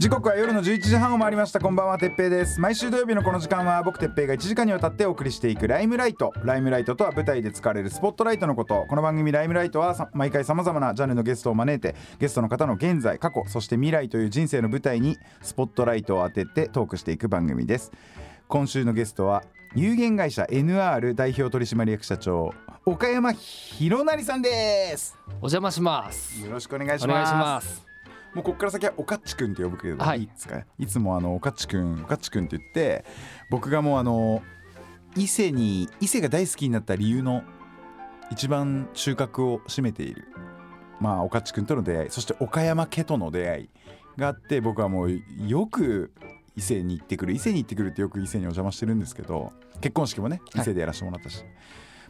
時刻は夜の11時半を回りました。こんばんはてっぺいです。毎週土曜日のこの時間は僕てっぺいが1時間にわたってお送りしていくライムライト。ライムライトとは舞台で使われるスポットライトのこと。この番組ライムライトはさ毎回さまざまなジャンルのゲストを招いてゲストの方の現在過去そして未来という人生の舞台にスポットライトを当ててトークしていく番組です。今週のゲストは有限会社 NR 代表取締役社長岡山博成さんです。お邪魔します。よろしくお願いします。もうここから先はおかっちくんって呼ぶけど、はい。い、いですか？いつもあのおかっちくんおかっちくんって言って僕がもうあの伊勢に伊勢が大好きになった理由の一番中核を占めているまあおかっちくんとの出会いそして岡山家との出会いがあって僕はもうよく伊勢に行ってくる伊勢に行ってくるってよく伊勢にお邪魔してるんですけど結婚式もね伊勢でやらせてもらったし、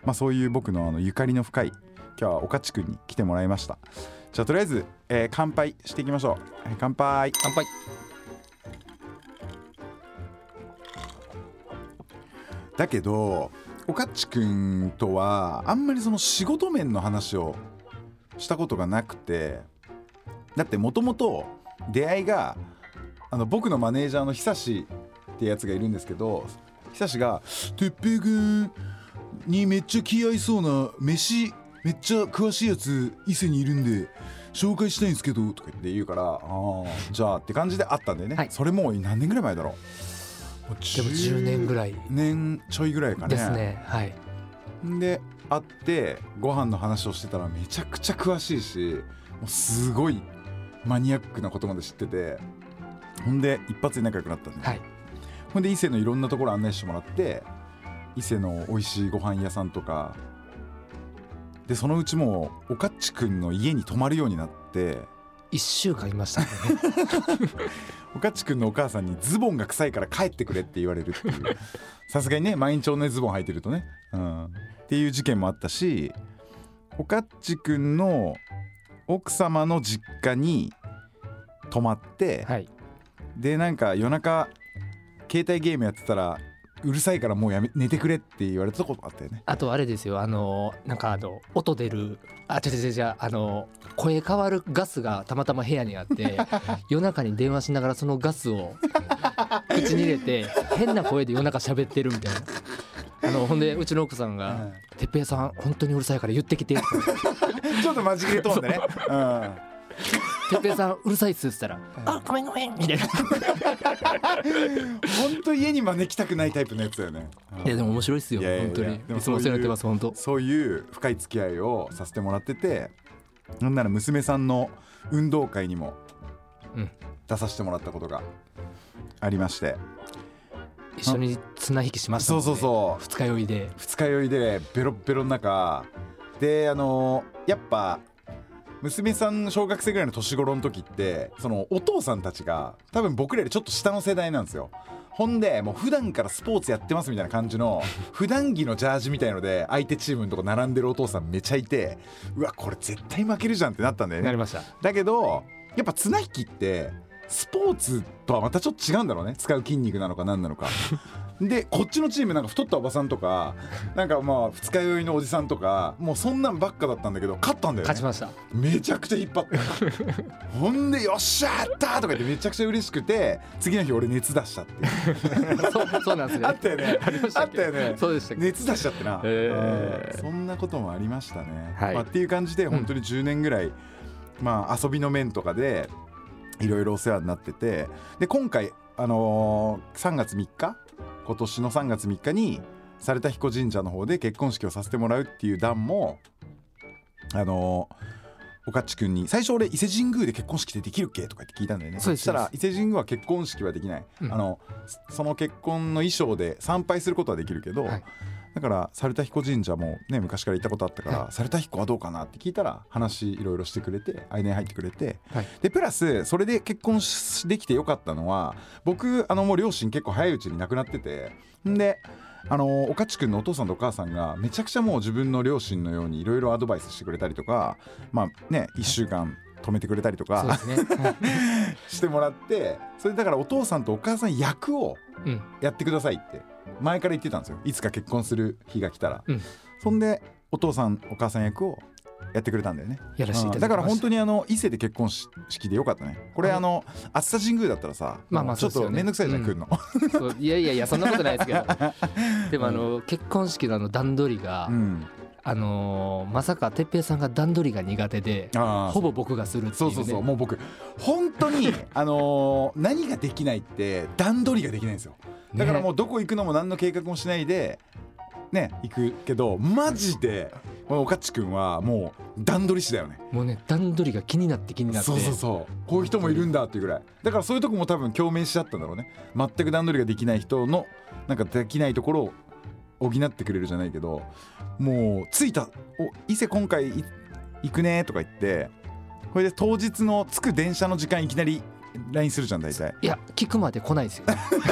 まあそういう僕のあのゆかりの深い今日はおかっちくんに来てもらいましたじゃあとりあえず、えー乾杯していきましょう、はい乾杯乾杯。だけどおかっちくんとはあんまりその仕事面の話をしたことがなくてだってもともと出会いがあの僕のマネージャーの久志ってやつがいるんですけど久志が「てっぺいくんにめっちゃ気合いそうな飯めっちゃ詳しいやつ伊勢にいるんで紹介したいんですけど」とか言って言うから「ああじゃあ」って感じであったんだよね、はいそれもう何年ぐらい前だろうもうでも10年ぐらい年ちょいぐらいかねですね。はい。で会ってご飯の話をしてたらめちゃくちゃ詳しいしもうすごいマニアックなことまで知っててほんで一発で仲良くなったんで、はい。ほんで伊勢のいろんなところ案内してもらって伊勢の美味しいご飯屋さんとかでそのうちもうおかっちくんの家に泊まるようになって一週間いましたね。おかっちくんのお母さんにズボンが臭いから帰ってくれって言われるっていうさすがにね毎日同じズボン履いてるとね、うん、っていう事件もあったしおかっちくんの奥様の実家に泊まって、はい。でなんか夜中携帯ゲームやってたらうるさいからもうやめ寝てくれって言われたことあったよねあとあれですよ。あのなんかあの音出る。あ、違う違う違う。あの声変わるガスがたまたま部屋にあって、夜中に電話しながらそのガスを口に入れて変な声で夜中喋ってるみたいな。あのほんでうちの奥さんが「てっぺいさん本当にうるさいから言ってきて」って ちょっと間違えとんでね、うんてっぺいさんうるさいっす」っつったら「あごめんごめん」みたいな。本当家に招きたくないタイプのやつだよね。いやでも面白いっすよ本当に。いつもお世話になってます本当。そういう深い付き合いをさせてもらっててなんなら娘さんの運動会にもうん。出させてもらったことがありまして、一緒に綱引きしましたそうそうそう。二日酔いで。二日酔いでベロッベロの中。であのやっぱ娘さん小学生ぐらいの年頃の時ってそのお父さんたちが多分僕らよりちょっと下の世代なんですよ。ほんでもう普段からスポーツやってますみたいな感じの 普段着のジャージみたいので相手チームのとこ並んでるお父さんめちゃいてうわこれ絶対負けるじゃんってなったんだよね。なりました。だけどやっぱ綱引きってスポーツとはまたちょっと違うんだろうね。使う筋肉なのか何なのかでこっちのチームなんか太ったおばさんとかなんかまあ二日酔いのおじさんとかもうそんなんばっかだったんだけど勝ったんだよね。勝ちました。めちゃくちゃ引っ張って。ほんで「よっしゃやった!」とか言ってめちゃくちゃ嬉しくて次の日俺熱出したって。そうそうなんですね。あったよね。あっけ？あったよね。そうでした熱出しちゃってな、へー。うん。そんなこともありましたね、はい。まあ、っていう感じで本当に10年ぐらい、まあ遊びの面とかでいろいろお世話になってて。で今回あのー3月3日今年の3月3日に猿田彦神社の方で結婚式をさせてもらうっていう段もあのーおかっちくんに最初俺伊勢神宮で結婚式ってできるっけとか言って聞いたんだよね。そしたら伊勢神宮は結婚式はできない、うん。あのその結婚の衣装で参拝することはできるけど、はいだから猿田彦神社もね昔から行ったことあったから、猿田彦はどうかなって聞いたら話いろいろしてくれて間に入ってくれて。はい。でプラスそれで結婚しできてよかったのは僕あのもう両親結構早いうちに亡くなっててんであのおかちくんのお父さんとお母さんがめちゃくちゃもう自分の両親のようにいろいろアドバイスしてくれたりとかまあね1週間止めてくれたりとかすね。はい。してもらってそれだからお父さんとお母さん役をうん。やってくださいって前から言ってたんですよ。いつか結婚する日が来たら、うん。そんでお父さんお母さん役をやってくれたんだよね。やらせてだから本当にあの伊勢で結婚式でよかったね。これはい。あの熱田神宮だったらさまあまあちょっと面倒くさいじゃん、うん。来るの。いやいやいやそんなことないですけど。でもあの結婚式のあの段取りが、うんあのーまさか哲平さんが段取りが苦手でほぼ僕がするっていう、ね、そうそうそうもう僕本当に あのー何ができないって段取りができないんですよ。だからもうどこ行くのも何の計画もしないでね行くけどマジでこのおかっちくんはもう段取り師だよね。もうね段取りが気になって気になって。そうそうそう。こういう人もいるんだっていうぐらい。だからそういうとこも多分共鳴しちゃったんだろうね。全く段取りができない人のなんかできないところを補ってくれるじゃないけどもう着いた「お伊勢今回い行くね」とか言ってこれで当日の着く電車の時間いきなり LINE するじゃん大体。いや聞くまで来ないですよ。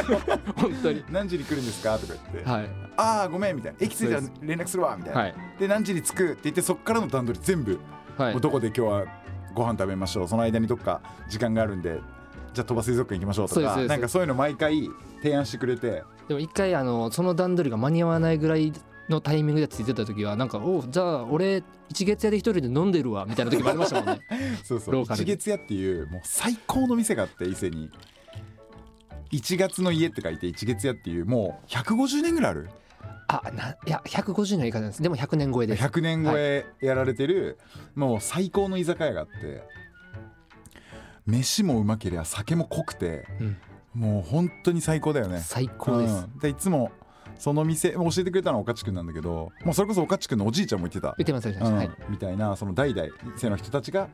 本当に「何時に来るんですか?」とか言って「はい。ああごめん」みたいな「駅着いたら連絡するわ」みたいな、はい。で何時に着くって言ってそっからの段取り全部。はい。もうどこで今日はご飯食べましょう。その間にどっか時間があるんでじゃあ鳥羽水族館行きましょうとかなんかそういうの毎回提案してくれて。でも一回あのその段取りが間に合わないぐらいのタイミングでついてた時はなんか「おうじゃあ俺一月屋で一人で飲んでるわ」みたいな時もありましたもんね。そうそう。一月屋っていうもう最高の店があって伊勢に。一月の家って書いて一月屋っていうもう150年ぐらいある？あないや150の言い方です。でも100年超えです。100年超えやられてる、もう最高の居酒屋があって飯もうまけりゃ酒も濃くてうん。もう本当に最高だよね。最高です、うん。でいつもその店教えてくれたのはおかちくんなんだけどもうそれこそおかちくんのおじいちゃんも言ってた、言ってます言ってうん。はい。みたいなその代々伊勢の人たちが、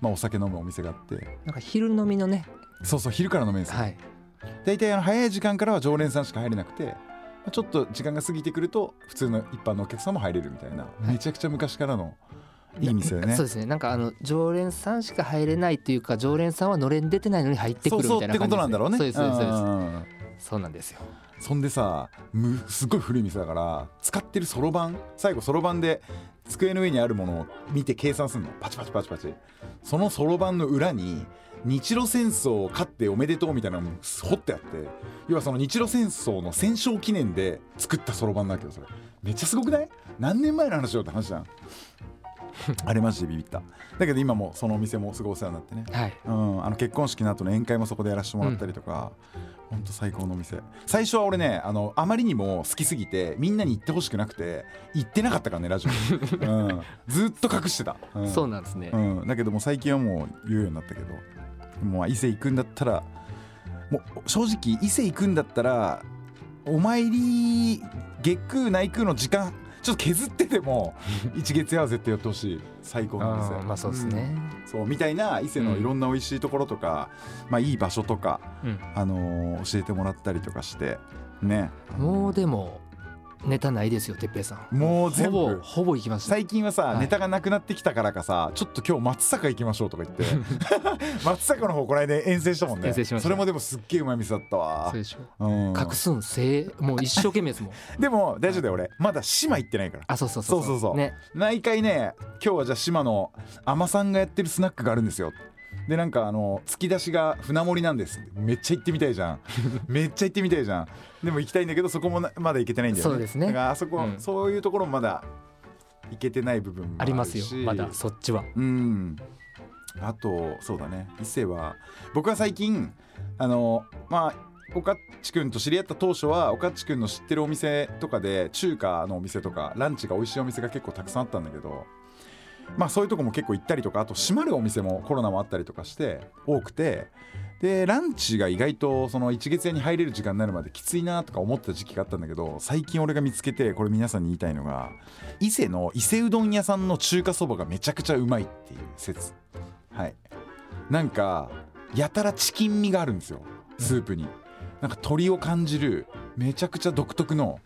まあ、お酒飲むお店があって。なんか昼飲みのね。そうそう昼から飲めるんですよ、はい。大体あの早い時間からは常連さんしか入れなくてまあちょっと時間が過ぎてくると普通の一般のお客さんも入れるみたいな、めちゃくちゃ昔からのいい店だよね。そうですね。なんかあの常連さんしか入れないっていうか常連さんはのれん出てないのに入ってくるみたいなそうそうってことなんだろうね。そうですそうですそうです。んそうなんですよ。そんでさむすごい古い店だから使ってるそろばん最後そろばんで机の上にあるものを見て計算するの。パチパチパチパチ。そのそろばんの裏に日露戦争を勝っておめでとうみたいなのも掘ってあって要はその日露戦争の戦勝記念で作ったそろばんだけどそれ。めっちゃすごくない？何年前の話よって話じゃん あれマジでビビった。だけど今もそのお店もすごいお世話になってね。はい。うん、あの結婚式の後の宴会もそこでやらせてもらったりとか、ほんと最高のお店。最初は俺ねあのあまりにも好きすぎてみんなに行ってほしくなくて行ってなかったからねラジオ、うん、ずっと隠してた、うん、そうなんですね、うん、だけどもう最近はもう言うようになったけどもう伊勢行くんだったらもう正直伊勢行くんだったらお参り月空内空の時間ちょっと削ってでも 一月屋は絶対寄ってほしい。最高の店あーまあそうですね、そうみたいな伊勢のいろんな美味しいところとか、まあいい場所とか、うん。あのー教えてもらったりとかしてね。もうでもネタないですよ哲平さん。もう全部。ほぼほぼ行きました。最近はさ、はい。ネタがなくなってきたからかさちょっと今日松阪行きましょうとか言って。松阪の方この間遠征したもんね。遠征しました。それもでもすっげえうまい店だったわ。そうでしょ。うん、隠すんせいもう一生懸命ですもん。でも大丈夫だよ俺。まだ島行ってないから。あそうそうそう。そうそうそう。ね。毎回ね今日はじゃあ島の海女さんがやってるスナックがあるんですよでなんかあの突き出しが船盛りなんです。めっちゃ行ってみたいじゃん。めっちゃ行ってみたいじゃん。でも行きたいんだけどそこもなまだ行けてないんだよねそうですね。だからあそこ、うん。そういうところもまだ行けてない部分もありますよ。まだそっちは。うん。あとそうだね。伊勢は僕は最近あのまあおかっちくんと知り合った当初はおかっちくんの知ってるお店とかで中華のお店とかランチが美味しいお店が結構たくさんあったんだけどまあそういうとこも結構行ったりとかあと閉まるお店もコロナもあったりとかして多くて。でランチが意外とその一月屋に入れる時間になるまできついなとか思った時期があったんだけど最近俺が見つけてこれ皆さんに言いたいのが伊勢の伊勢うどん屋さんの中華そばがめちゃくちゃうまいっていう説。はい。なんかやたらチキン味があるんですよ。スープに。なんか鶏を感じるめちゃくちゃ独特の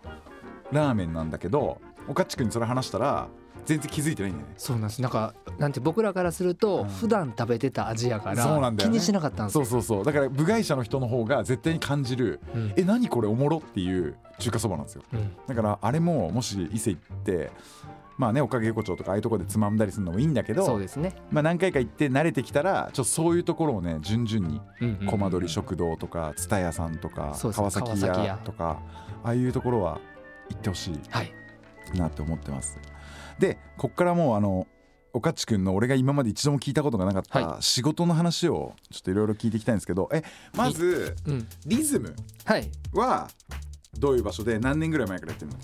ラーメンなんだけどおかっちくんにそれ話したら全然気づいてないんだよね。そうなんです。なんかなんて僕らからするとうん。普段食べてた味やかそうんだよね。気にしなかったんですよ。そうそうそう。だから部外者の人の方が絶対に感じるうん。え何これおもろっていう中華そばなんですよ。うん。だからあれももし伊勢行ってまあねおかげ横丁とかああいうところでつまんだりするのもいいんだけどそうですね。まあ、何回か行って慣れてきたらちょっとそういうところをね順々にうんうんコマ撮り食堂とか蔦屋さんとかそうです川崎川崎屋屋とかああいうところは行ってほしはいいなって思ってます。でこっからもうあのおかっちくんの俺が今まで一度も聞いたことがなかったは仕事の話をちょっといろいろ聞いていきたいんですけどえまずうん。リズムはい。はどういう場所で何年ぐらい前からやってるの？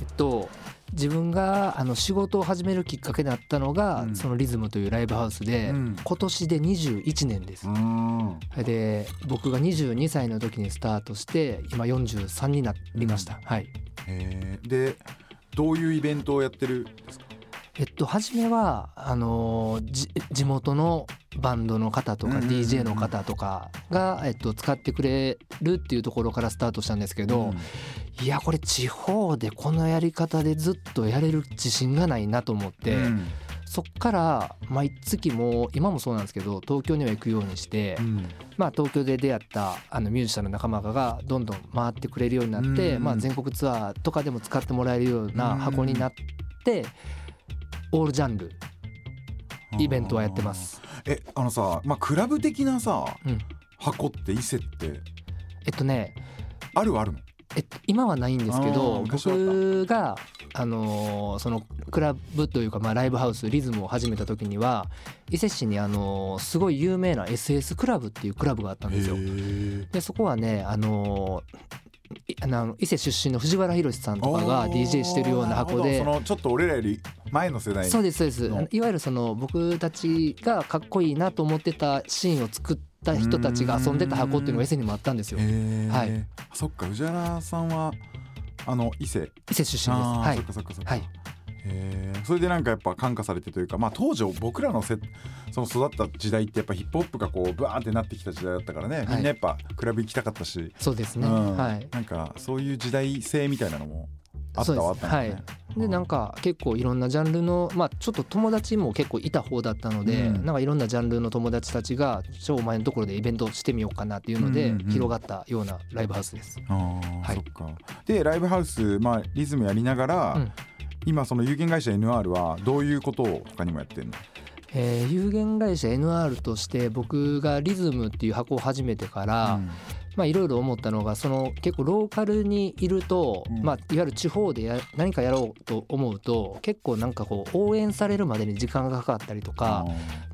えっと自分があの仕事を始めるきっかけになったのが、うん。そのリズムというライブハウスで、うん。今年で21年です。ん。で僕が22歳の時にスタートして今43になりました。はい。へー。でどういうイベントをやってる？んですかえっと初めはあの地元のバンドの方とかうんうんうんうん。DJ の方とかが、えっと、使ってくれるっていうところからスタートしたんですけど、いやこれ地方でこのやり方でずっとやれる自信がないなと思って、うんそっから毎月もう今もそうなんですけど東京には行くようにして、うん。まあ、東京で出会ったあのミュージシャンの仲間がどんどん回ってくれるようになって、うん。まあ、全国ツアーとかでも使ってもらえるような箱になって、オールジャンルイベントはやってます。えあのさまあクラブ的なさうん。箱って伊勢って。えっとねあるはあるの？えっと、今はないんですけあど僕が、あのーそのクラブというか、まあ、ライブハウスリズムを始めた時には伊勢市に、あのーすごい有名な SS クラブっていうクラブがあったんですよ。へでそこはね、あのーいあの伊勢出身の藤原宏さんとかが DJ してるような箱でそのちょっと俺らより前の世代そうですそうです。のいわゆるその僕たちがかっこいいなと思ってたシーンを作った人たちが遊んでた箱っていうのが伊勢にもあったんですよ。はい。そっか藤原さんはあの伊勢。伊勢出身です。はい。そっかそっかそっか。はい。それでなんかやっぱ感化されてというかまあ当時僕らのせその育った時代ってやっぱヒップホップがこうバーンってなってきた時代だったからね、みんなやっぱクラブ行きたかったし、そうですね、うん。はい。なんかそういう時代性みたいなのもあったはあったんだね。でなんか結構いろんなジャンルのまあちょっと友達も結構いた方だったので、うん。なんかいろんなジャンルの友達たちが「ちょお前のところでイベントしてみようかな」っていうのでうんうんうん。広がったようなライブハウスです。あーはい。そっか。でライブハウス、まあ、リズムやりながら、うん。今その有限会社 NR はどういうことを他にもやってるの？えー有限会社 NR として僕がリズムっていう箱を始めてから、うんまあいろいろ思ったのがその結構ローカルにいると、うん。まあいわゆる地方でや何かやろうと思うと結構なんかこう応援されるまでに時間がかかったりとか、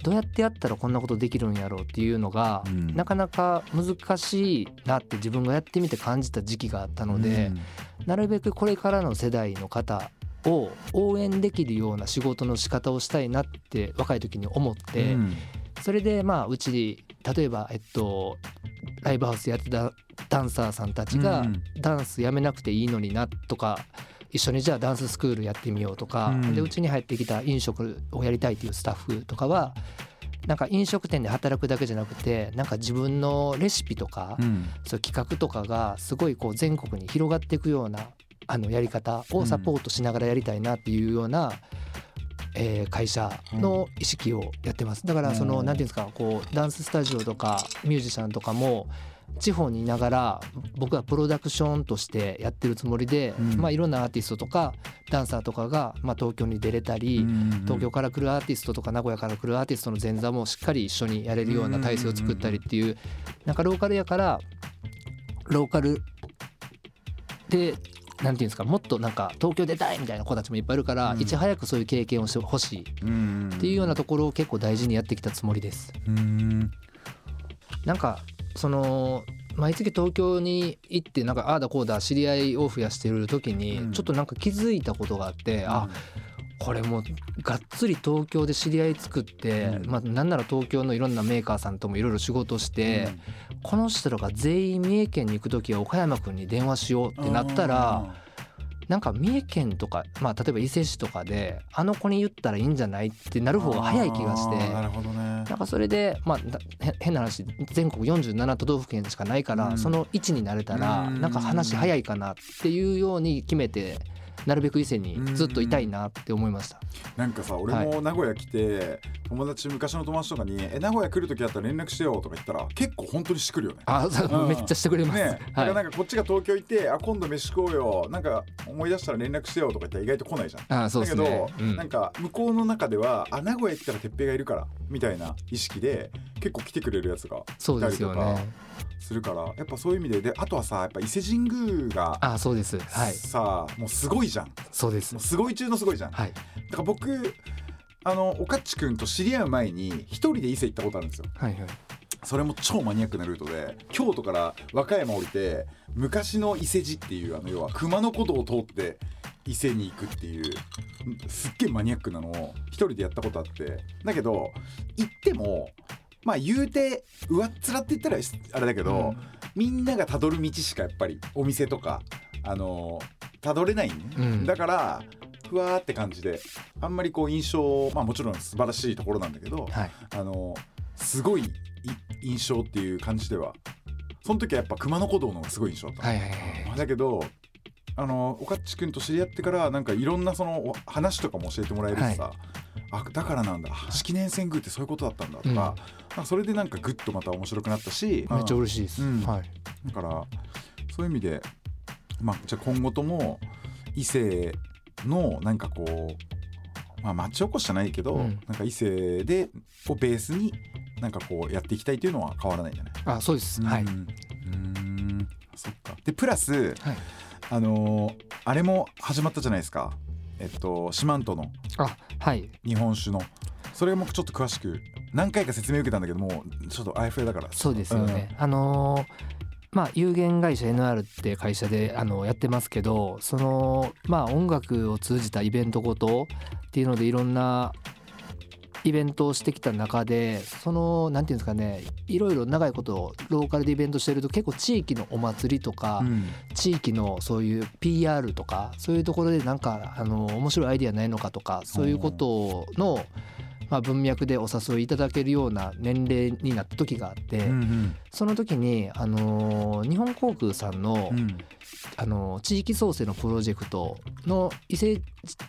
どうやってやったらこんなことできるんやろうっていうのが、うん。なかなか難しいなって自分がやってみて感じた時期があったので、なるべくこれからの世代の方を応援できるような仕事の仕方をしたいなって若い時に思って、うん。それでまあうち例えばえっとライブハウスやってたダンサーさんたちがうんダンスやめなくていいのになとか一緒にじゃあダンススクールやってみようとか、うん。でうちに入ってきた飲食をやりたいっていうスタッフとかはなんか飲食店で働くだけじゃなくてなんか自分のレシピとか、うん。そういう企画とかがすごいこう全国に広がっていくようなあのやり方をサポートしながらやりたいなっていうような、えー会社の意識をやってます。だからそのうん。何ていうんですかこうダンススタジオとかミュージシャンとかも地方にいながら僕はプロダクションとしてやってるつもりで、うん。まあ、いろんなアーティストとかダンサーとかが、まあ、東京に出れたり、東京から来るアーティストとか名古屋から来るアーティストの前座もしっかり一緒にやれるような体制を作ったりっていうなんかローカルやからローカルでなんていうんですかもっとなんか東京出たいみたいな子たちもいっぱいいるから、うん。いち早くそういう経験をしてほしいうんっていうようなところを結構大事にやってきたつもりです。うんなんかその毎月東京に行ってなんかああだこうだ知り合いを増やしてる時にうん。ちょっとなんか気づいたことがあって、あこれもうがっつり東京で知り合い作って、うん。まあなんなら東京のいろんなメーカーさんともいろいろ仕事して、この人らが全員三重県に行く時は岡山君に電話しようってなったらなんか三重県とか、まあ、例えば伊勢市とかであの子に言ったらいいんじゃないってなる方が早い気がして。なるほどね。なんかそれで、まあ、変な話全国47都道府県しかないから、うん。その位置になれたらうん。なんか話早いかなっていうように決めてなるべく伊勢にずっといたいなって思いました。なんかさ俺も名古屋来て、友達昔の友達とかに「え名古屋来る時あったら連絡してよ」とか言ったら結構本当にしてくるよね。あ、そううんめっちゃしてくれます。ね、だかはい。らなんかこっちが東京行って「あ今度飯食おうよなんか思い出したら連絡してよ」とか言ったら意外と来ないじゃん。あ、そうですだけねど、。うんなんか向こうの中ではあ名古屋行ったら哲平がいるからみたいな意識で結構来てくれるやつがそうですよね。するからやっぱそういう意味でであとはさやっぱ伊勢神宮があ、そうです。はい。さもうすごいじゃんもそうですう。すごい中のすごいじゃん。はい。だから僕あのおかっちくんと知り合う前に一人で伊勢行ったことあるんですよ。はいはい。それも超マニアックなルートで京都から和歌山降りて昔の伊勢路っていうあの要は熊野古道を通って伊勢に行くっていうすっげえマニアックなのを一人でやったことあってだけど行ってもまあ言うて上っ面って言ったらあれだけど、みんながたどる道しかやっぱりお店とかあのたどれないね、うん。だからふわーって感じであんまりこう印象まあもちろん素晴らしいところなんだけど、はい。あのすごいい印象っていう感じではその時はやっぱ熊野古道の方がすごい印象だった、はいはいはい。だけどあのおかっちくんと知り合ってからなんかいろんなそのお話とかも教えてもらえるしさ、あだからなんだ。式年遷宮ってそういうことだったんだとか,、うん。なんかそれでなんかグッとまた面白くなったしめっちゃうん嬉しいです。うん。はい。だからそういう意味でまあじゃあ今後とも伊勢のなんかこうまあ町おこしじゃないけど、うん。なんか伊勢でをベースになんかこうやっていきたいというのは変わらないんじゃない？あ、そうです。はい。うんうーん。そっか。でプラスはい。あのーあれも始まったじゃないですかえっと四万十のあ、はい。日本酒のそれもちょっと詳しく何回か説明受けたんだけどもうちょっとあやふやだからそうですよね。あのーまあ有限会社 NR って会社であのやってますけどそのまあ音楽を通じたイベントごとっていうのでいろんなイベントをしてきた中でそのなんていうんですかねいろいろ長いことローカルでイベントしてると結構地域のお祭りとか、うん。地域のそういう PR とかそういうところでなんかあの面白いアイディアないのかとかそういうことの、まあ、文脈でお誘いいただけるような年齢になった時があって、うんその時にあの日本航空さんの,、うん。うんあの地域創生のプロジェクトの伊勢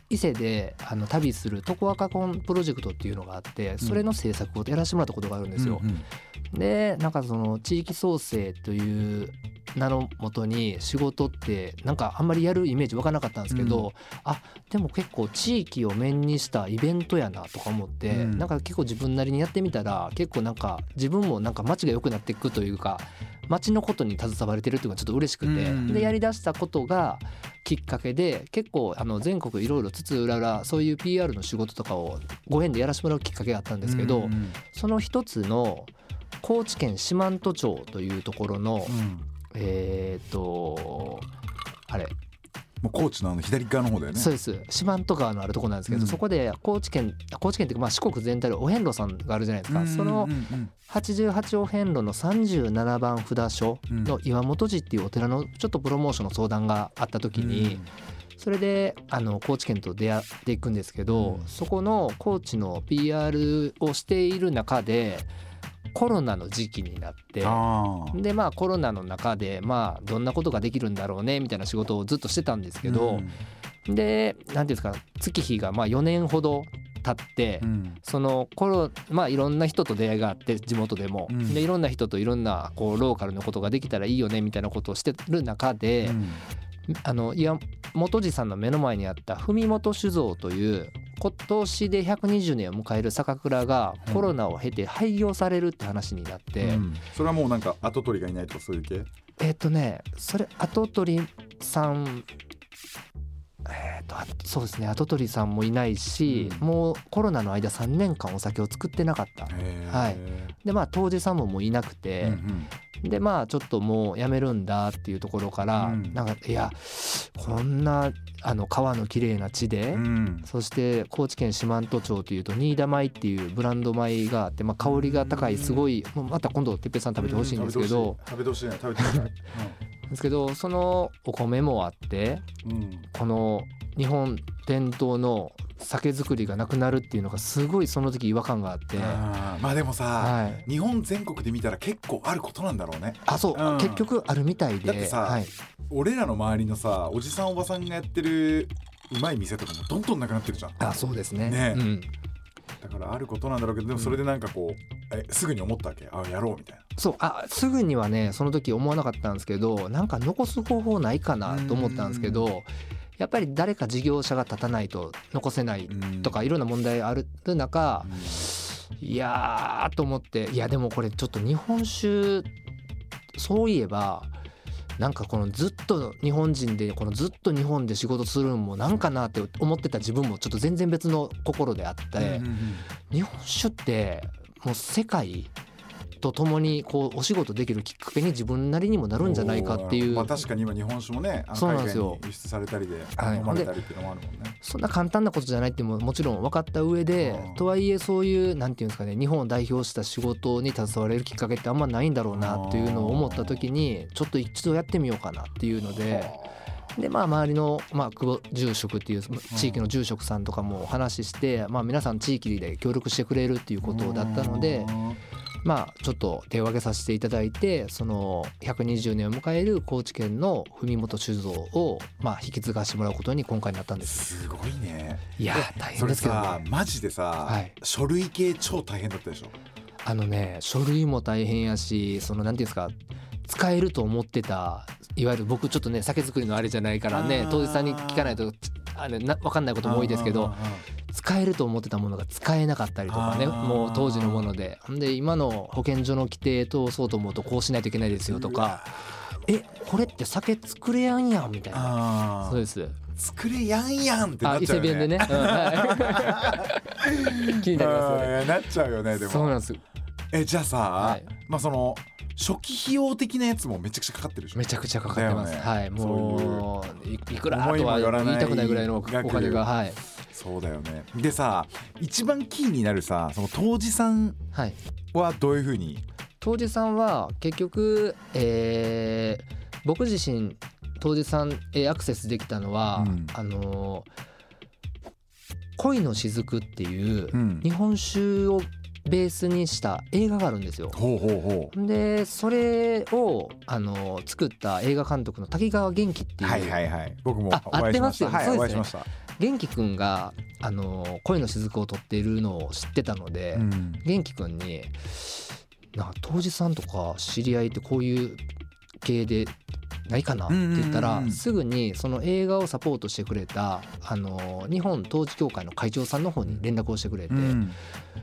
伊勢であの旅する「トコアカコンプロジェクト」っていうのがあってそれの制作をやらせてもらったことがあるんですよ。うんうんでなんかその地域創生という名のもとに仕事ってなんかあんまりやるイメージわからなかったんですけど、うあでも結構地域を面にしたイベントやなとか思って、うん。なんか結構自分なりにやってみたら結構なんか自分もなんか街が良くなっていくというか街のことに携われてるっていうのがちょっと嬉しくて、うん。でやりだしたことがきっかけで結構あの全国いろいろつつ裏裏そういう PR の仕事とかをご縁でやらせてもらうきっかけがあったんですけど、うんうんその一つの高知県四万十町というところの、うん。えっ、とあれ、もう高知のあの左側の方だよね。そうです。四万十川のあるところなんですけど、うん。そこで高知県高知県っていうかまあ四国全体でお遍路さんがあるじゃないですか、うんそのうん。うん88お遍路の37番札所の岩本寺っていうお寺のちょっとプロモーションの相談があった時に、それであの高知県と出会っていくんですけど、うん。そこの高知の PR をしている中でコロナの時期になってでまあコロナの中でまあどんなことができるんだろうねみたいな仕事をずっとしてたんですけど、で何ていうんですか月日がまあ4年ほど経って、うん。そのコロまあいろんな人と出会いがあって地元でも、うん。でいろんな人といろんなこうローカルのことができたらいいよねみたいなことをしてる中で、うん。あの岩本寺さんの目の前にあった文元酒造という今年で120年を迎える酒蔵がうん。コロナを経て廃業されるって話になって、うん。それはもうなんか跡取りがいないとかそういう系？えっ、とねそれ跡取りさんえー、とあそうですね。跡取りさんもいないし、うん。もうコロナの間3年間お酒を作ってなかった。はい。でまあ当時さんももういなくうて、んでまあちょっともうやめるんだっていうところから、うん。なんかいやこんなあの川の綺麗な地で、うん。うんそして高知県四万十町というと新田米っていうブランド米があって、まあ、香りが高いすごいもうまた今度てっぺいさん食べてほしいんですけど、食べてほしい。食べてほしい ですけどそのお米もあってうん。この日本伝統の酒造りがなくなるっていうのがすごいその時違和感があって、まあでもさ、はい、日本全国で見たら結構あることなんだろうね。あそう、うん。結局あるみたいで。だってさはい、俺らの周りのさおじさんおばさんがやってるうまい店とかもどんどんなくなってるじゃん。あそうですね。ねうん、だからあることなんだろうけどでもそれでなんかこう、えすぐに思ったわけ？あやろうみたいな。そうあすぐにはねその時思わなかったんですけどなんか残す方法ないかなと思ったんですけどやっぱり誰か事業者が立たないと残せないとかいろんな問題ある中いやーと思っていやでもこれちょっと日本酒そういえばなんかこのずっと日本人でこのずっと日本で仕事するのもなんかなって思ってた自分もちょっと全然別の心であって、日本酒ってもう世界と共にこうお仕事できるきっかけに自分なりにもなるんじゃないかっていう。まあ確かに今日本酒もねそうなんですよ。海外に輸出されたりではい。飲まれたりっていうのもあるもんね、そんな簡単なことじゃないってももちろん分かった上でうんとはいえそういうなんていうんですかね日本を代表した仕事に携われるきっかけってあんまないんだろうなっていうのを思った時にちょっと一度やってみようかなっていうので。でまあ周りの、まあ、久保住職っていう地域の住職さんとかもお話しして、まあ、皆さん地域で協力してくれるっていうことだったのでまあちょっと手を挙げさせていただいてその120年を迎える高知県の文元酒造をまあ引き継がしてもらうことに今回なったんです。すごいねいやー大変それですけどね。さマジでさ、はい書類系超大変だったでしょ？あのね書類も大変やしそのなんていうんですか使えると思ってたいわゆる僕ちょっとね酒造りのあれじゃないからね当事さんに聞かないとあれな分かんないことも多いですけど使えると思ってたものが使えなかったりとかねもう当時のもので。で今の保健所の規定通そうと思うとこうしないといけないですよとか。えこれって酒作れやんやんみたいな。そうです。作れやんやんってなっちゃうよね。勢弁でね、うんはい。気になりますよね。うんなっちゃうよねでも。そうなんです。えじゃあさ、はい。まあその初期費用的なやつもめちゃくちゃかかってるでしょ。めちゃくちゃかかってます、ね。はい。もういいくらとは言いたくないぐらいのお額金がはい。そうだよね。でさ一番キーになるさその当時さんはい。はどういうふうに？当時さんは結局、えー僕自身当時さんへアクセスできたのは、うん。あの恋の雫っていううん。日本酒をベースにした映画があるんですよ。ほうほうほでそれをあの作った映画監督の滝川元気っていう、うはいはいはい。僕もあお会いしました。はい合ってますよね。そうですね。元気くんがあの恋の雫を撮っているのを知ってたので、うん。元気くんに「なんか当時さんとか知り合いってこういう系でないかな?」って言ったら、すぐにその映画をサポートしてくれたあの日本当時協会の会長さんの方に連絡をしてくれて「うん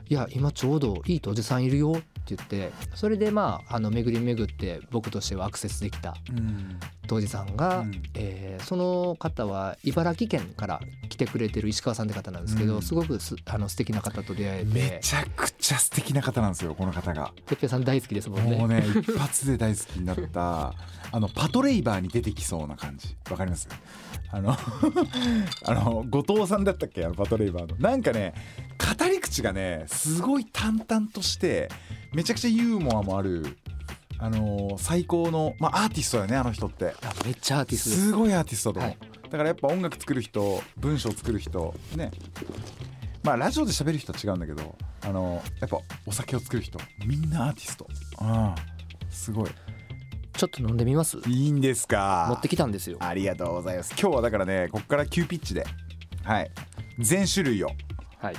いや今ちょうどいい当時さんいるよ」って言ってそれでまああの巡り巡って僕としてはアクセスできたうん。当時さんが、うん。えーその方は茨城県から来てくれてる石川さんって方なんですけど、うん。すごくすあの素敵な方と出会えめてちゃくちゃ素敵な方なんですよこの方が。哲平さん大好きですもんね。もうね一発で大好きになった あのパトレイバーに出てきそうな感じ。わかります？あの あの後藤さんだったっけ？あのパトレイバーの。なんかね語り口がねすごい淡々としてめちゃくちゃユーモアもあるあの最高のまあアーティストだよねあの人って。あめっちゃアーティストです。すごいアーティストだ。はい。だからやっぱ音楽作る人文章作る人ね。まあラジオで喋る人は違うんだけどあのやっぱお酒を作る人みんなアーティスト。ああすごい。ちょっと飲んでみます？いいんですか？持ってきたんですよ。ありがとうございます。今日はだからねここから急ピッチではい。全種類を。はい。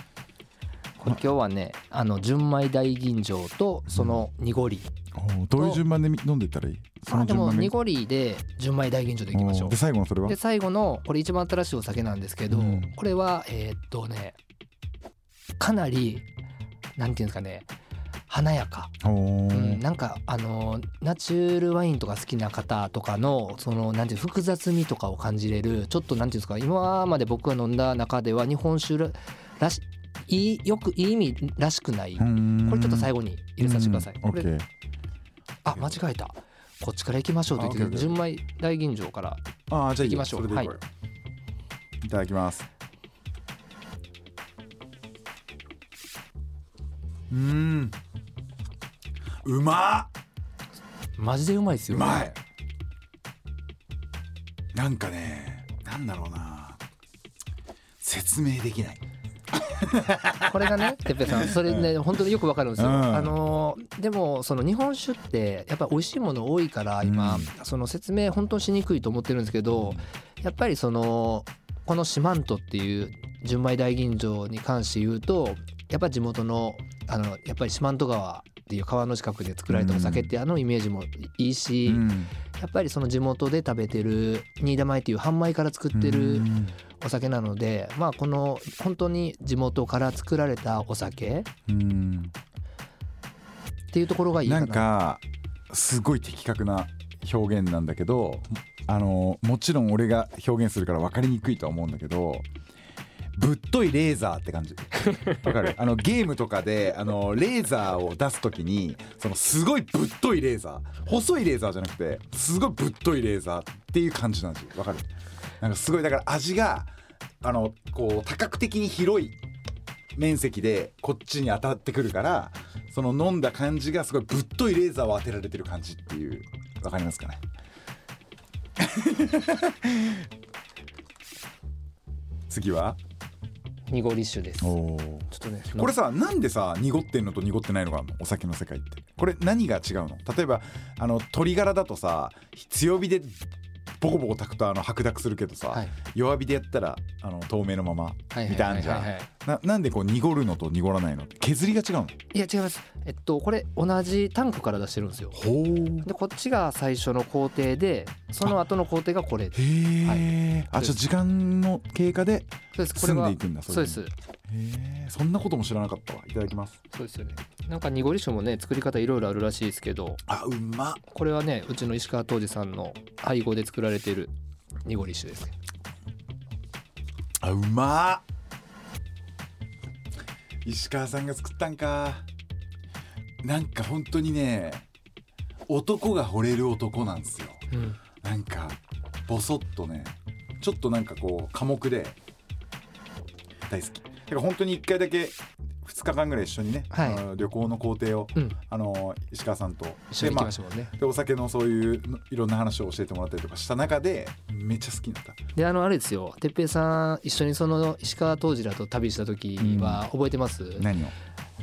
これ今日はねあの純米大吟醸とその濁り、どういう順番で飲んでいったらいい？そあでも濁りで純米大吟醸でいきましょう。で。最後のそれは？で最後のこれ一番新しいお酒なんですけど、うん。これはえーっとねかなりなんていうんですかね華やか、おうん、ーなんかあのナチュールワインとか好きな方とかのそのなんていう複雑味とかを感じれるちょっとなんていうんですか今まで僕が飲んだ中では日本酒ららしいいよくいい意味らしくない、これちょっと最後に入れさせてください、これあ間違えた。こっちから行きましょうと言って純米大吟醸からああじゃ行きましょう。それでいい、ただきます。うーん。うまっ。マジでうまいですよ、ね、うまい。なんかねなんだろうな。説明できない これがねてっぺいさんそれね本当によくわかるんですよ、うん。あのーでもその日本酒ってやっぱり美味しいもの多いから今、うん。その説明本当にしにくいと思ってるんですけどやっぱりそのこの四万十っていう純米大吟醸に関して言うとやっぱり地元のあのやっぱり四万十川っていう川の近くで作られたお酒ってあのイメージもいいし、うん。やっぱりその地元で食べてる新玉米っていう半米から作ってるうんお酒なのでまあこの本当に地元から作られたお酒うんっていうところがいいかな。なんかすごい的確な表現なんだけどあのもちろん俺が表現するから分かりにくいとは思うんだけどぶっといレーザーって感じ。わかる？あのゲームとかであのレーザーを出す時にそのすごいぶっといレーザー細いレーザーじゃなくてすごいぶっといレーザーっていう感じなんですよ。わかる？なんかすごいだから味があのこう多角的に広い面積でこっちに当たってくるからその飲んだ感じがすごいぶっといレーザーを当てられてる感じっていうわかりますかね？次は？濁り酒です。ちょおっとねこれさなんでさ濁ってんのと濁ってないのがお酒の世界って。これ何が違うの？例えばあの鶏ガラだとさ強火でボコボコ炊くとあの白濁するけどさ、はい。弱火でやったらあの透明のままはいみたいなのあんじゃんはいはいはいななんでこう濁るのと濁らないの削りが違うの？いや違います。えっとこれ同じタンクから出してるんですよ。ほう。でこっちが最初の工程でその後の工程がこれ。へえ、あじゃあ時間の経過でそうです。これんでくんだそうですそんなことも知らなかったわ。いただきます。そうですよね。なんか濁り酒もね作り方いろいろあるらしいですけど。あうまっ。これはねうちの石川杜司さんの配合で作られている濁り酒です。ねあうまっ。石川さんが作ったんか。なんか本当にね男が惚れる男なんですよ。うん。なんかボソッとねちょっとなんかこう寡黙で大好き本当に1回だけ2日間ぐらい一緒にね、はい。あの旅行の工程を、うん。あの石川さんと。一緒に行きまでしたもんね。でお酒のそういうのいろんな話を教えてもらったりとかした中でめっちゃ好きになった。であのあれですよ。哲平さん一緒にその石川杜司らと旅した時は覚えてます、何を？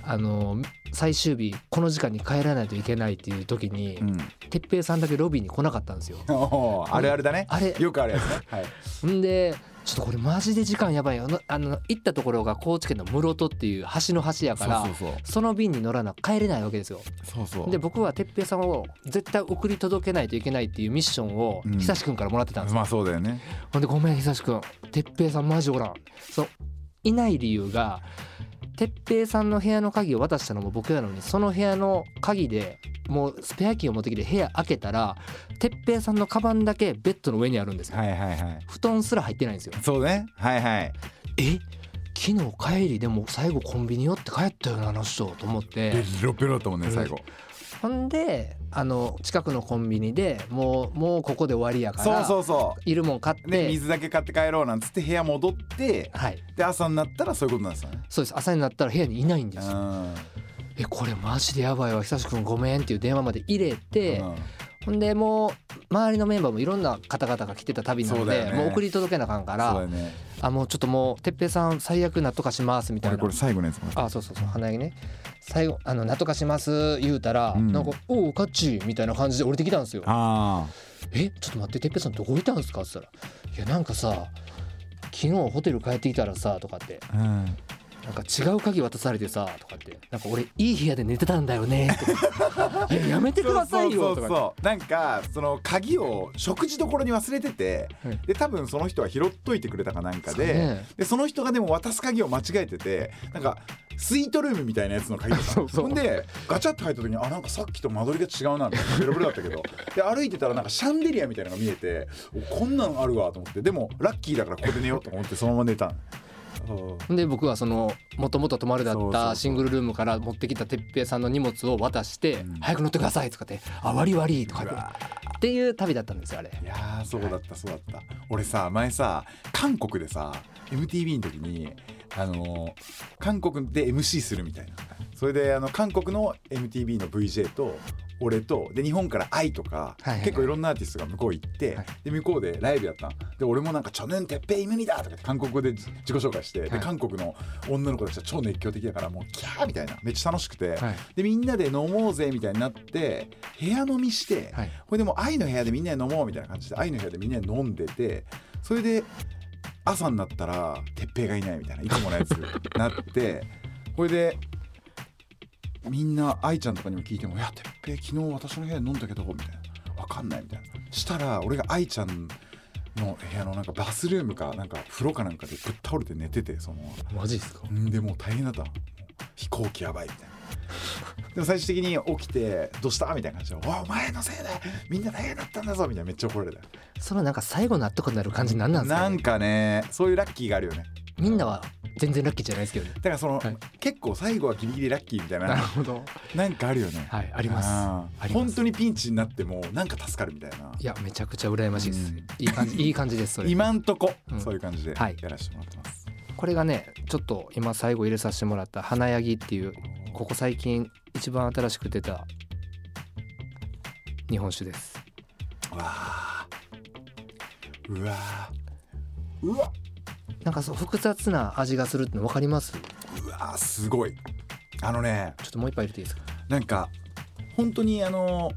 あの最終日この時間に帰らないといけないっていう時にうん。哲平さんだけロビーに来なかったんですよ。あれあれだね。あれ。よくあるやつね。はい。んでちょっとこれマジで時間やばいよ。なあの行ったところが高知県の室戸っていう橋の橋やからその便に乗らな帰れないわけですよ。そうそう。で僕は哲平さんを絶対送り届けないといけないっていうミッションをうん。久志くんからもらってたんですよ、まあそうだよね。ほんでごめん久志くん哲平さんマジおらん。そういない理由が哲平さんの部屋の鍵を渡したのも僕なのにその部屋の鍵でもうスペアキーを持ってきて部屋開けたら哲平さんのカバンだけベッドの上にあるんですよ、はいはいはい。布団すら入ってないんですよ。そうね。はいはい。え？昨日帰りでも最後コンビニ寄って帰ったよなあの人と思って。ベロベロだったもんね最後。ほんであの近くのコンビニでもうもうここで終わりやかそうらそうそいるもん買って。水だけ買って帰ろうなんつって部屋戻ってはい。で朝になったらそういうことなんですよね。そうです。朝になったら部屋にいないんですよ。うんえこれマジでやばいわ。久しくんごめんっていう電話まで入れて、うん。ほんでもう周りのメンバーもいろんな方々が来てた旅なので、ね。もう送り届けなあかんからね。あもうちょっともう哲平さん最悪なんとかしますみたいな。これ最後のやつもあそうそうそう花柳ね。最後あのなんとかします言うたら、うん。なんか「おおカッチ」みたいな感じで降りてきたんですよ。あえちょっと待って哲平さんどこいたんですか?」って言ったら「いやなんかさ昨日ホテル帰ってきたらさ」とかって。あうんなんか違う鍵渡されてさとかって。なんか俺いい部屋で寝てたんだよね。と かいややめてくださいよ。とかそうなんかその鍵を食事どころに忘れてて、はい。で多分その人は拾っといてくれたかなんかで,、ねでその人がでも渡す鍵を間違えててなんかスイートルームみたいなやつの鍵だったそう。ほんでガチャって入った時にあなんかさっきと間取りが違うなみたいなベロベロだったけど。で歩いてたらなんかシャンデリアみたいなのが見えておこんなのあるわと思って。でもラッキーだからここで寝ようと思ってそのまま寝たで僕はそのもともと泊まるだったシングルルームから持ってきた哲平さんの荷物を渡してうん「早く乗ってください」とかって「あ割り割り」とかってっていう旅だったんですよあれ。いやーそうだったそうだった。俺さ前さ韓国でさ MTV の時にあのー韓国で MC するみたいなそれであの韓国の MTV の VJ と俺とで日本から AI とか、結構いろんなアーティストが向こう行って、はい。で向こうでライブやったんで俺もなんか「チョヌンテッペイムニだ!」とかって韓国語で自己紹介して、はい。で韓国の女の子たちは超熱狂的だからもうキャーみたいな。めっちゃ楽しくて、はい。でみんなで飲もうぜみたいになって部屋飲みして、はい。これでもう愛の部屋でみんなで飲もうみたいな感じで愛の部屋でみんなで飲んでてそれで朝になったら鉄平がいないみたいないつものやつなってこれでみんな愛ちゃんとかにも聞いても「いや鉄平昨日私の部屋で飲んだけど」みたいな「わかんない」みたいなしたら俺が愛ちゃんの部屋のなんかバスルームかなんか風呂かなんかでぶっ倒れて寝ててその。マジですかんでもう大変だった飛行機やばいみたいなでも最終的に起きて「どうした?」みたいな感じで「お前のせいでみんな大変だったんだぞ」みたいなめっちゃ怒られた。そのなんか最後納得になる感じなんなんですか、ね、なんかねそういうラッキーがあるよねみんなは全然ラッキーじゃないですけどね。だからその、はい。結構最後はギリギリラッキーみたいなるなほど。なんかあるよね。はいあります。本当にピンチになってもなんか助かるみたいな。いやめちゃくちゃ羨ましいです、うん。いい感じ いい感じですそれ。今んとこ、うん。そういう感じではい。やらせてもらってます、これがねちょっと今最後入れさせてもらった花ヤギっていうここ最近一番新しく出た日本酒です。うわあうわあうわなんかそう複雑な味がするっての分かります？ちょうわあすごい。あのねっともう一杯入れていいですか？なんか本当にあの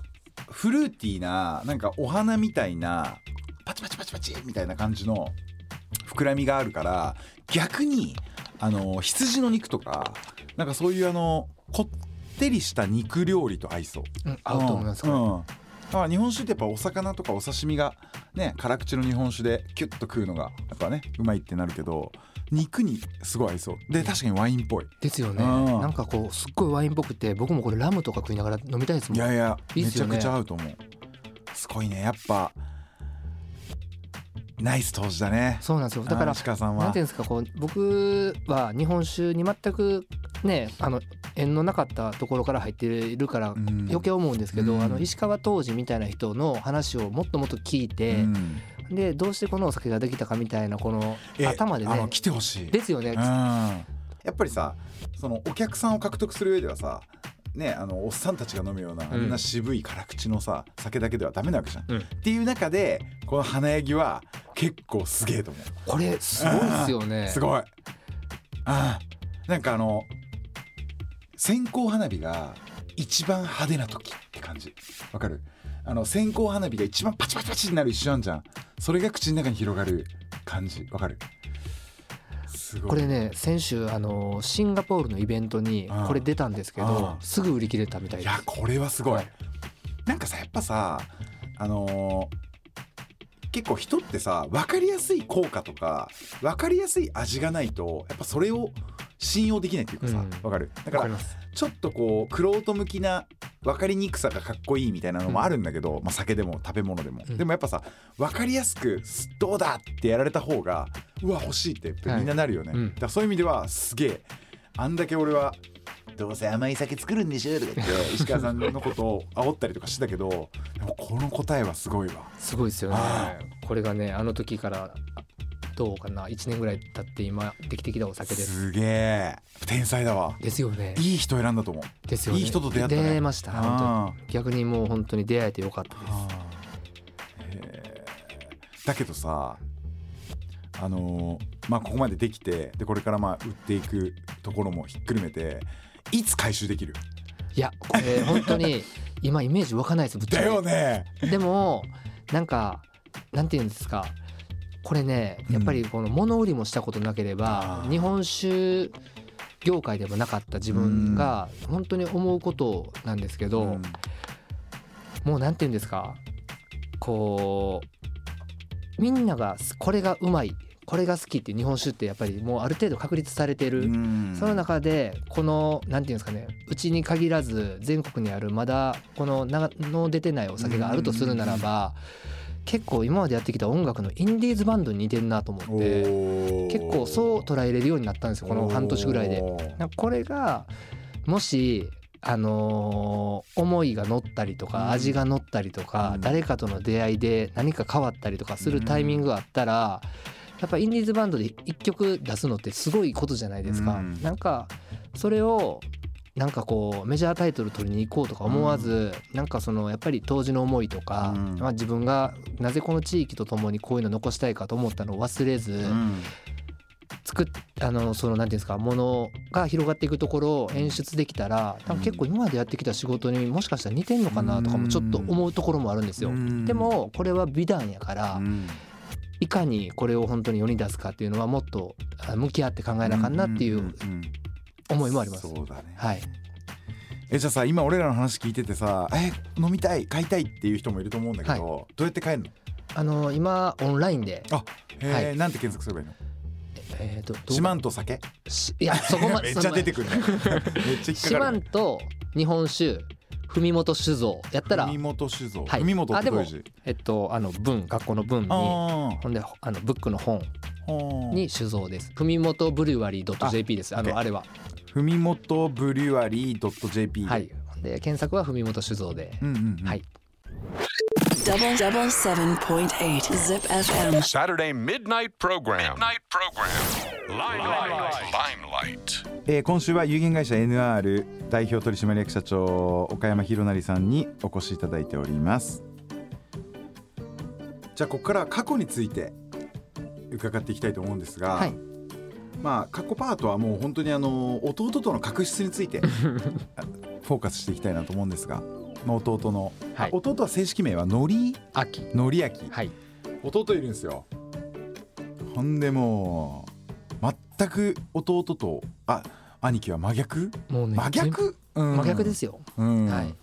フルーティーななんかお花みたいなパチパチパチパチみたいな感じの膨らみがあるから逆にあの羊の肉とかなんかそういうあのこってりした肉料理と合いそう。うん合うと思います、うんうんだから日本酒ってやっぱお魚とかお刺身がね辛口の日本酒でキュッと食うのがやっぱねうまいってなるけど肉にすごい合いそう。で確かにワインっぽい。ですよね。うん。なんかこうすっごいワインっぽくて僕もこれラムとか食いながら飲みたいですもん。いやいやね。めちゃくちゃ合うと思う。すごいね。やっぱナイス当時だね。そうなんですよ。だから石川さんは。なんていうんですかこう僕は日本酒に全くねあの縁のなかったところから入っているからうん。余計思うんですけど、うん。あの石川当時みたいな人の話をもっともっと聞いて、うん。でどうしてこのお酒ができたかみたいなこのえ頭でね来てほしい。ですよね。うん、やっぱりさそのお客さんを獲得する上ではさねあのおっさんたちが飲むようなあんな渋い辛口のさ酒だけではダメなわけじゃん、うん。っていう中でこの花ヤギは結構すげえと思う。これすごいですよね。すごい。ああなんかあの線香花火が一番派手な時って感じ。わかる？あの線香花火が一番パチパチパチになる一瞬あんじゃん。それが口の中に広がる感じ。わかる？これね先週あのシンガポールのイベントにうんこれ出たんですけどうんすぐ売り切れたみたいです。いやこれはすごい、はい。なんかさやっぱさあのー結構人ってさ分かりやすい効果とか分かりやすい味がないとやっぱそれを信用できないっていうかさ、うん。分かる？だからちょっとこう玄人向きな分かりにくさがかっこいいみたいなのもあるんだけど、まあ、酒でも食べ物でも、うん。でもやっぱさ分かりやすく「どうだ!」ってやられた方がうわ欲しいってみんななるよね、はい。うん。だからそういう意味ではすげえ。あんだけ俺はどうせ甘い酒作るんでしょとか言って 石川さんのことを煽ったりとかしてたけどでもこの答えはすごいわ。すごいですよね。あこれがねあの時からあどうかな。1年ぐらい経って今できてきたお酒です。すげえ。天才だわ。ですよね。いい人選んだと思う。ですよね。いい人と出会ったね。出会えました本あ当に。逆にもう本当に出会えてよかったです。だけどさあのーまあここまでできてでこれからまあ売っていくところもひっくるめていつ回収できる？いやこれ 本当に今イメージ湧かないですぶっちゃだけよね。でもなんかなんて言うんですか。これねうんやっぱりこの物売りもしたことなければ、あー。日本酒業界でもなかった自分が本当に思うことなんですけど、うん。もうなんて言うんですか。こうみんながこれがうまいこれが好きっていう日本酒ってやっぱりもうある程度確立されてる、うん。その中でこのなんていうんですかねうちに限らず全国にあるまだこの名の出てないお酒があるとするならば結構今までやってきた音楽のインディーズバンドに似てるなと思おってー。結構そう捉えれるようになったんですよこの半年ぐらいで。これがもしあのー思いが乗ったりとか、うん。味が乗ったりとか、うん。誰かとの出会いで何か変わったりとかするタイミングがあったら、やっぱインディーズバンドで1曲出すのってすごいことじゃないですか。うん。なんかそれをなんかこうメジャータイトル取りに行こうとか思わず、なんかそのやっぱり当時の思いとか、うん。まあ、自分がなぜこの地域とともにこういうの残したいかと思ったのを忘れず、うん。作っあのそのなんていうんですかものが広がっていくところを演出できたら多分結構今までやってきた仕事にもしかしたら似てんのかなとかもちょっと思うところもあるんですよ。うん。でもこれは美談やから、うんいかにこれを本当に世に出すかっていうのはもっとあ向き合って考えなあかんなっていうんんん。思いもあります。そうだね。はい、えじゃあさ今俺らの話聞いててさえ飲みたい買いたいっていう人もいると思うんだけど、どうやって買えるの？あの今オンラインで、あへえ、はい。なんて検索すればいいの？えー、とどう？四万と酒？しいやそこま めっちゃ出てくるね。めっちゃ引っ四かかる、万と日本酒文元酒造やったら文元酒造、はい文元ってどういう字えっとあの文学校の文にあほんであのブックの本あに酒造です。文元ブリュワリー .jp です。あのあれは。文元ブリュワリー .jp ではい。で検索は文元酒造で。うんうん、うん、はい Double double seven point eight Zip FM. Saturday midnight program. Midnight program. Limelight. Limelight. えー今週は有限会社 NR 代表取締役社長岡山博成さんにお越しいただいておりますじゃあここから過去について伺っていきたいと思うんですが、はいまあ過去パートはもう本当にあの弟との確執についてあ フォーカスしていきたいなと思うんですが、まあ、弟の、はい。あ弟は正式名はのり？秋。のりあき。はい。弟いるんですよ。ほんでもう全く弟とあ兄貴は真逆？もうね。真逆、うん。真逆ですよ。うん。はい。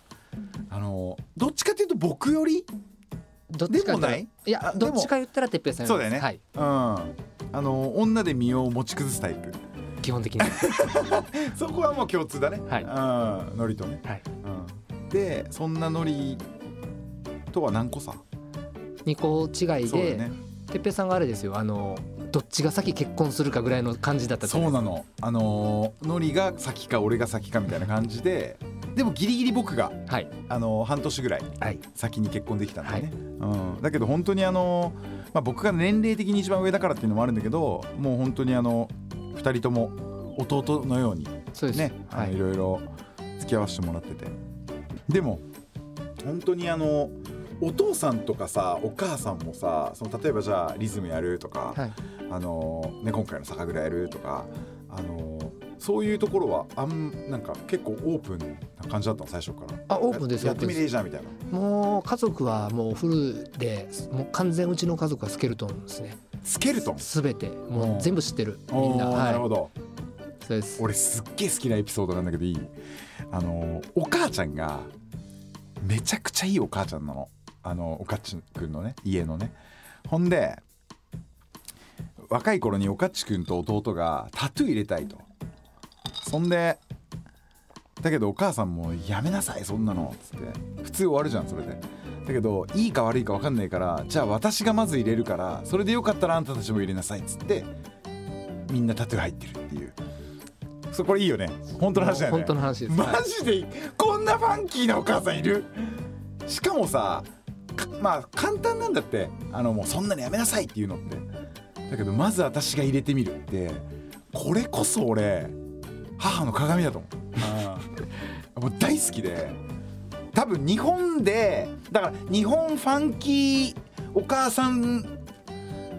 あのどっちかっていうと僕より？どっちかでもない？いやあどっちか言ったらてっぺいさんそうだよね。はい。うん。あの女で身を持ち崩すタイプ。基本的に。そこはもう共通だね。はい。うん。ノリとね、はい。うん、でそんなノリとは何個差？二個違いそうだで、ねてっぺいさんがあれですよ。あのどっちが先結婚するかぐらいの感じだったじゃそうないなのあのノリが先か俺が先かみたいな感じででもギリギリ僕がですか。はい。あの半年ぐらいはい。先に結婚できたんだよね、うん、だけど本当にあの、まあ、僕が年齢的に一番上だからっていうのもあるんだけどもう本当にあの2人とも弟のようにそうです。ね、あはい。のいろいろ付き合わせてもらっててでも本当にあのお父さんとかさお母さんもさその例えばじゃあリズムやるとか、はい。あのね、今回の酒蔵やるとかあのそういうところはあんなんか結構オープンな感じだったの最初からあオープンですやってみれじゃんみたいなもう家族はもうフルでもう完全うちの家族はスケルトンですね。スケルトンすべてもう全部知ってるみんな。はい。なるほどそうです。俺すっげえ好きなエピソードなんだけどいい？あのお母ちゃんがめちゃくちゃいいお母ちゃんなの。あのおかっちくんのね。家のね。ほんで若い頃におかっちくんと弟がタトゥー入れたいと。そんでだけどお母さんも「やめなさいそんなの」っつって。普通終わるじゃんそれで。だけどいいか悪いか分かんないからじゃあ私がまず入れるからそれでよかったらあんたたちも入れなさい。っつってみんなタトゥー入ってるっていう。そこれいいよね。本当の話だよね。本当の話です。マはいジでこんなファンキーなお母さんいる？しかもさかまあ簡単なんだって。あのもうそんなのやめなさいっていうのって。だけどまず私が入れてみるってこれこそ俺母の鏡だと思う。もう大好きで。多分日本でだから日本ファンキーお母さん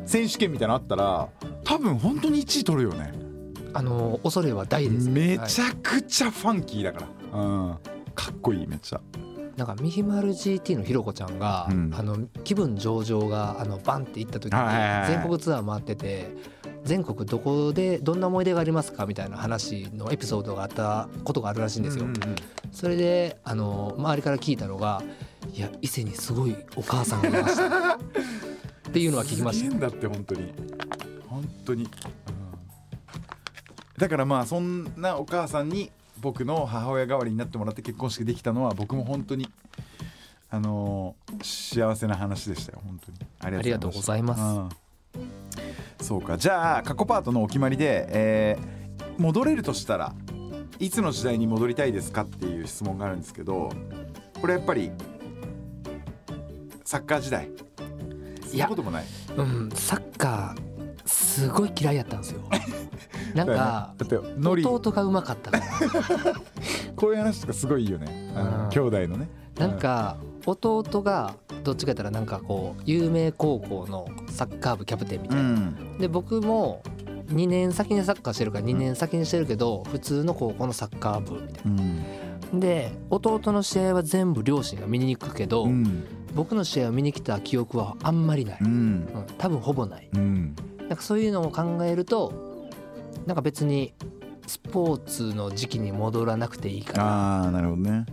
選手権みたいなのあったら多分本当に1位取るよねあの恐れは大です。めはいちゃくちゃファンキーだから、うん、かっこいいめっちゃ。なんかミヒマル GT のひろこちゃんが、うん。あの気分上々があのバンって行った時に全国ツアー回ってて全国どこでどんな思い出がありますかみたいな話のエピソードがあったことがあるらしいんですよ。うんうんうん。それであの周りから聞いたのが「いや伊勢にすごいお母さんがいました」っていうのは聞きました。だって本当に。本当に、うんだからまあそんなお母さんに僕の母親代わりになってもらって結婚式できたのは僕も本当にあのー幸せな話でしたよ本当に。ありがとうございます。うん。そうか。じゃあ過去パートのお決まりで、えー戻れるとしたらいつの時代に戻りたいですかっていう質問があるんですけどこれやっぱりサッカー時代。そんなこともない？うん、サッカーすごい嫌いやったんですよ。なんかだってノリ。弟がうまかったから こういう話とかすごいいいよね。兄弟のね。なんか弟がどっちか言ったらなんかこう有名高校のサッカー部キャプテンみうたいな、ん。で僕も2年先にサッカーしてるから2年先にしてるけど普通の高校のサッカー部みたいうん。なで弟の試合は全部両親が見に行くけど、うん。僕の試合を見に来た記憶はあんまりない、ううんん。多分ほぼない。うんなんかそういうのを考えるとなんか別にスポーツの時期に戻らなくていいかなああなるほどね。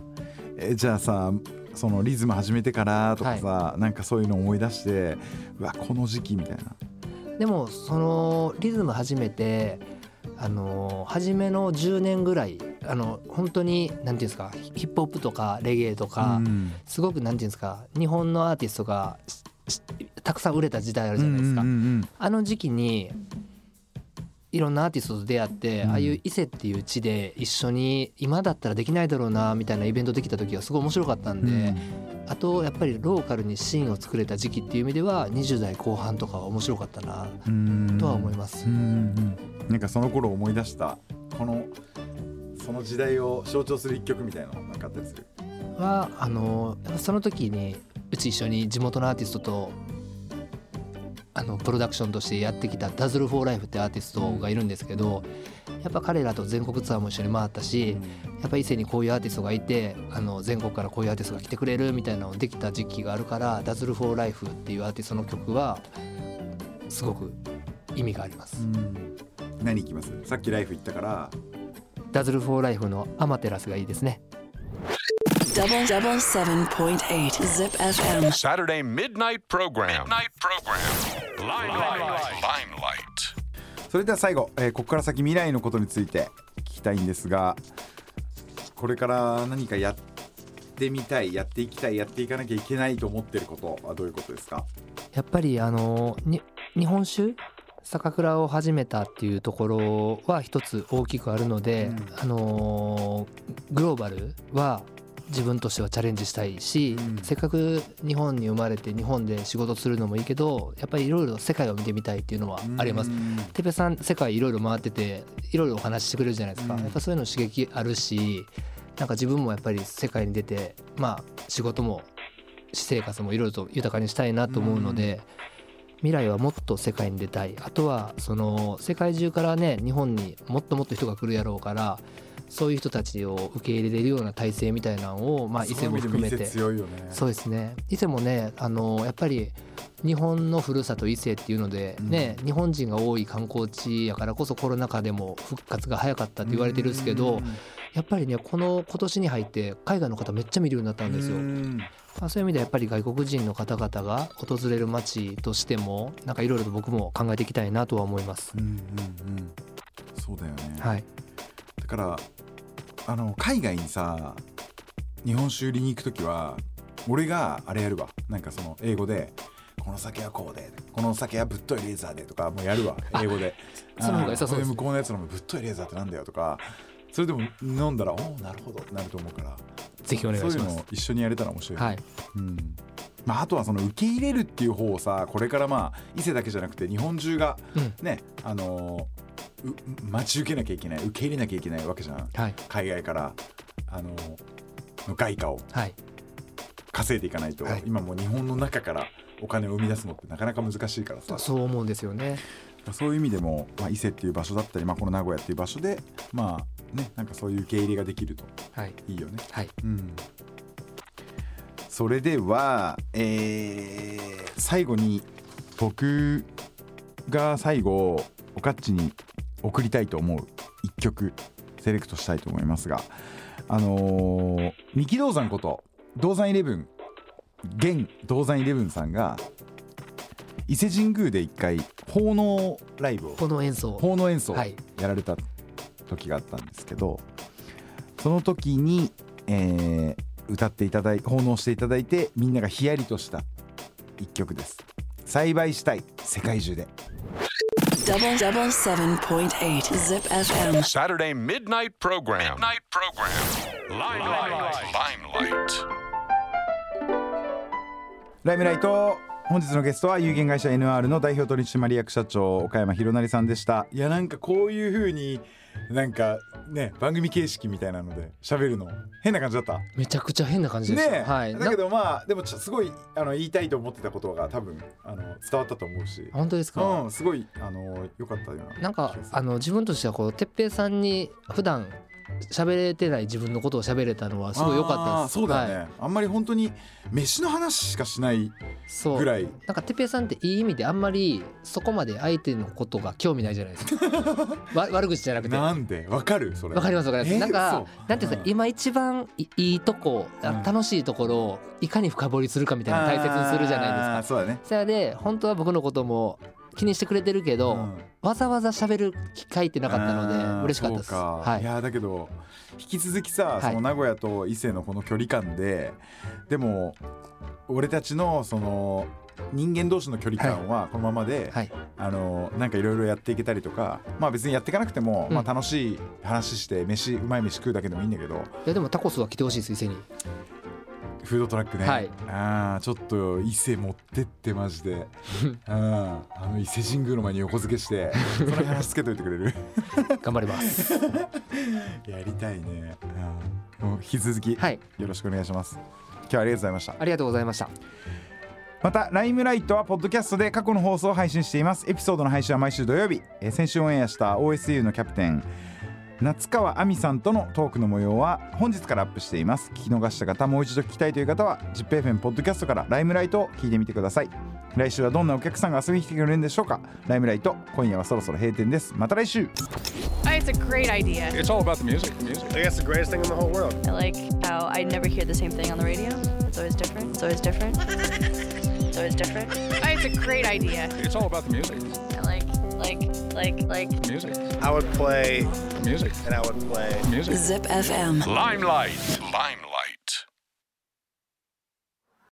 えじゃあさそのリズム始めてからとかさ、なんかそういうの思い出してうわこの時期みたいな。でもそのリズム始めてあの初めの10年ぐらいあの本当になんていうんですかヒップホップとかレゲエとか、うん。すごくなんていうんですか日本のアーティストがたくさん売れた時代あるじゃないですか、うんうんあの時期にいろんなアーティストと出会って、うん。ああいう伊勢っていう地で一緒に今だったらできないだろうなみたいなイベントできた時はすごい面白かったんで、うん。あとやっぱりローカルにシーンを作れた時期っていう意味では20代後半とかは面白かったなうん。とは思います。うんうんなんかその頃思い出したこのその時代を象徴する一曲みたいなのなんかあったりする？はあのその時にうち一緒に地元のアーティストとあのプロダクションとしてやってきた Dazzle for Life ってアーティストがいるんですけどやっぱ彼らと全国ツアーも一緒に回ったしやっぱ伊勢にこういうアーティストがいてあの全国からこういうアーティストが来てくれるみたいなのができた時期があるから Dazzle for Life っていうアーティストの曲はすごく意味があります。何いきます？さっきライフ言ったから Dazzle for Life のアマテラスがいいですね。Double double seven point eight Zip FM. Saturday midnight program. Midnight program. Limelight. Limelight. それでは最後、えーここから先未来のことについて聞きたいんですがこれから何かやってみたいやっていきたいやっていかなきゃいけないと思ってることはどういうことですか？やっぱりあのに日本酒？酒蔵を始めたっていうところは一つ大きくあるので、うんあのグローバルは自分としてはチャレンジしたいし、うん。せっかく日本に生まれて日本で仕事するのもいいけどやっぱりいろいろ世界を見てみたいっていうのはあります。てっぺさん世界いろいろ回ってていろいろお話ししてくれるじゃないですか、うん。やっぱそういうの刺激あるしなんか自分もやっぱり世界に出てまあ仕事も私生活もいろいろと豊かにしたいなと思うので、未来はもっと世界に出たいあとはその世界中からね日本にもっともっと人が来るやろうからそういう人たちを受け入れれるような体制みたいなのを、まあ、伊勢も含めて。強いよね。そうですね。伊勢もねあのやっぱり日本のふるさと伊勢っていうので、ね日本人が多い観光地やからこそコロナ禍でも復活が早かったって言われてるんですけどやっぱりねこの今年に入って海外の方めっちゃ見るようになったんですよ。まあ、そういう意味ではやっぱり外国人の方々が訪れる街としてもなんかいろいろと僕も考えていきたいなとは思います。うんうんうん。そうだよね、はい、だからあの海外にさ日本酒売りに行く時は俺があれやるわ。なんかその英語でこの酒はこうでこの酒はぶっといレーザーでとかもうやるわ。英語で。その方が良さそうですあー向こうのやつのもぶっといレーザーってなんだよとか。それでも飲んだらおおなるほど。ってなると思うから。ぜひお願いしそういうのます。一緒にやれたら面白い、はい、うん。まあ、あとはその受け入れるっていう方をさこれからまあ伊勢だけじゃなくて日本中がうん。ね、あのーう待ち受けなきゃいけない受け入れなきゃいけないわけじゃん。はい、海外からあのの外貨をはい、稼いでいかないと、はい。今もう日本の中からお金を生み出すのってなかなか難しいからさ。そう思うんですよね。そういう意味でも、まあ、伊勢っていう場所だったり、まあ、この名古屋っていう場所でまあねなんかそういう受け入れができると。はい、いいよね。はい、うん、それでは、えー最後に僕が最後おかっちに送りたいと思う一曲セレクトしたいと思いますがあのー三木道山こと道山イレブン現道山イレブンさんが伊勢神宮で一回奉納ライブをこの演奏。奉納演奏はい。やられた時があったんですけど、その時に、えー歌っていただい奉納していただいてみんながヒヤリとした一曲です。栽培したい世界中で Double double seven point eight Zip FM. Saturday midnight program. Midnight program. Limelight. Limelight. ライムライト 本日のゲストは有限会社 NR の代表取締役社長岡山博成さんでした。いやなんかこういう風になんかね番組形式みたいなので喋るの変な感じだった？めちゃくちゃ変な感じでした、ねえ、はい。だけどまあでもちょすごいあの言いたいと思ってたことが多分あの伝わったと思うし。な本当ですか、うんすごいあの良かったようななんかあの自分としてはこう哲平さんに普段喋れてない自分のことを喋れたのはすごい良かったです。そうだよね、はい。あんまり本当に飯の話しかしないぐらい。なんか哲平さんっていい意味であんまりそこまで相手のことが興味ないじゃないですか。わ悪口じゃなくて。わなんで？わかる？それ。かりますわかります、えーなんかなんていうんですか、うん。今一番いいいとこあうん。楽しいところをいかに深掘りするかみたいなの大切にするじゃないですか。そうだね。それで本当は僕のことも気にしてくれてるけど、うん。わざわざ喋る機会ってなかったので嬉しかったです。はい。いやだけど引き続きさ、はい。その名古屋と伊勢のこの距離感ででも俺たちのその人間同士の距離感はこのままで、はい。あのなんかいろいろやっていけたりとかまあ別にやっていかなくても、うん。まあ楽しい話して飯うまい飯食うだけでもいいんだけど。いやでもタコスは来てほしいです伊勢にフードトラックね、はい。ああちょっと伊勢持ってってマジで。うん。あの伊勢神宮の前に横付けしてその話つけといてくれる？頑張ります。やりたいね、うん、もう引き続きよはい。ろしくお願いします。今日はありがとうございました。ありがとうございました。またライムライトはポッドキャストで過去の放送を配信しています。エピソードの配信は毎週土曜日、えー先週オンエアした OSU のキャプテン夏川亜美さんとのトークの模様は本日からアップしています聞き逃した方もう一度聞きたいという方は ZIPFM ポッドキャストからライムライトを聞いてみてください来週はどんなお客さんが遊びに来てくれるんでしょうかライムライト今夜はそろそろ閉店ですまた来週 Oh, It's a great idea. It's all about the music. Music. I guess the greatest thing in the whole world. I like how I never hear the same thing on the radio. It's always different. It's always different. it's always different. Oh, It's a great idea. It's all about the music. I like, like, like, like. Music. I would play Music. and I would play. Music. Zip FM. Limelight. Limelight.